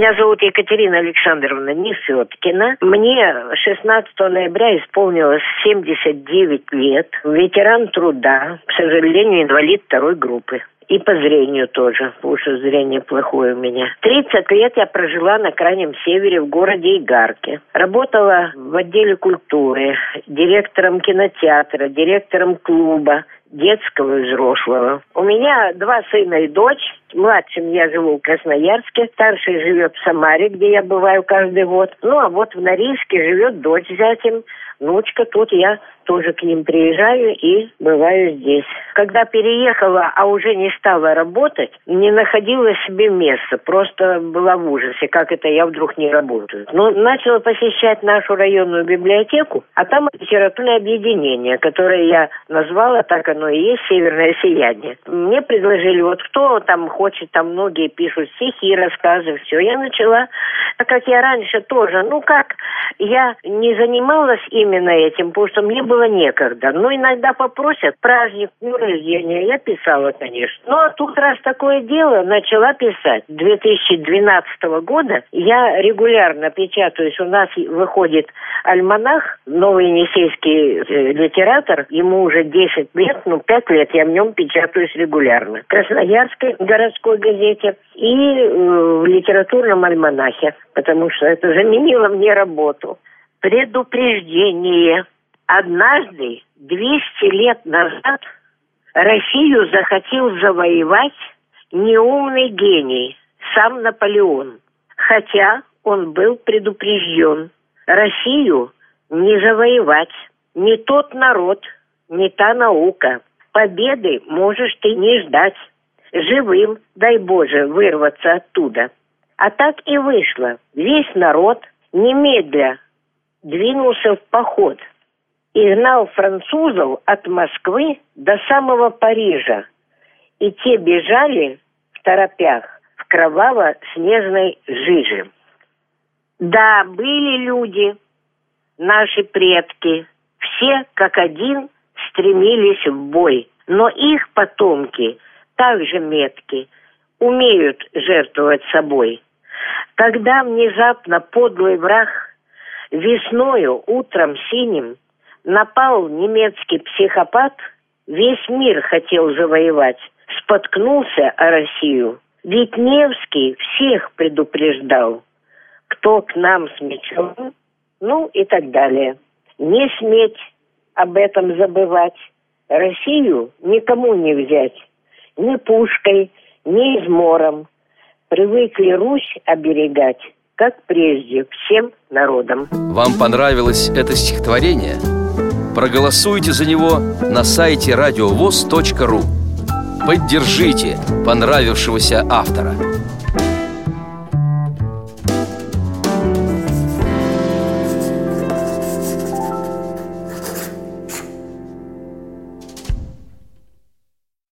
Меня зовут Екатерина Александровна Несеткина. Мне 16 ноября исполнилось 79 лет. Ветеран труда, к сожалению, инвалид второй группы. И по зрению тоже, что зрение плохое у меня. 30 лет я прожила на крайнем севере в городе Игарке. Работала в отделе культуры, директором кинотеатра, директором клуба, детского и взрослого. У меня два сына и дочь. Младшим я живу в Красноярске, старший живет в Самаре, где я бываю каждый год. Ну, а вот в Норильске живет дочь зятем, внучка. Тут я тоже к ним приезжаю и бываю здесь. Когда переехала, а уже не стала работать, не находила себе места. Просто была в ужасе, как это я вдруг не работаю. Но ну, начала посещать нашу районную библиотеку, а там литературное объединение, которое я назвала, так оно и есть, «Северное сияние». Мне предложили, вот кто там хочет, там многие пишут стихи, рассказы, все. Я начала, так как я раньше тоже, ну как, я не занималась именно этим, потому что мне было некогда. Но иногда попросят праздник, ну, рождения. Я писала, конечно. Ну, а тут раз такое дело, начала писать. 2012 года я регулярно печатаюсь. У нас выходит альманах, новый енисейский э, литератор. Ему уже 10 лет, ну, 5 лет я в нем печатаюсь регулярно. В Красноярской городской газете и э, в литературном альманахе, потому что это заменило мне работу. Предупреждение. Однажды, 200 лет назад, Россию захотел завоевать неумный гений, сам Наполеон. Хотя он был предупрежден. Россию не завоевать. Не тот народ, не та наука. Победы можешь ты не ждать. Живым, дай Боже, вырваться оттуда. А так и вышло. Весь народ немедля двинулся в поход – и гнал французов от Москвы до самого Парижа. И те бежали в торопях в кроваво-снежной жиже. Да, были люди, наши предки, все как один стремились в бой, но их потомки также метки, умеют жертвовать собой. Когда внезапно подлый враг весною, утром синим – напал немецкий психопат, весь мир хотел завоевать, споткнулся о Россию. Ведь Невский всех предупреждал, кто к нам с мечом, ну и так далее. Не сметь об этом забывать. Россию никому не взять. Ни пушкой, ни измором. Привыкли Русь оберегать, как прежде, всем народам. Вам понравилось это стихотворение? Проголосуйте за него на сайте радиовоз.ру Поддержите понравившегося автора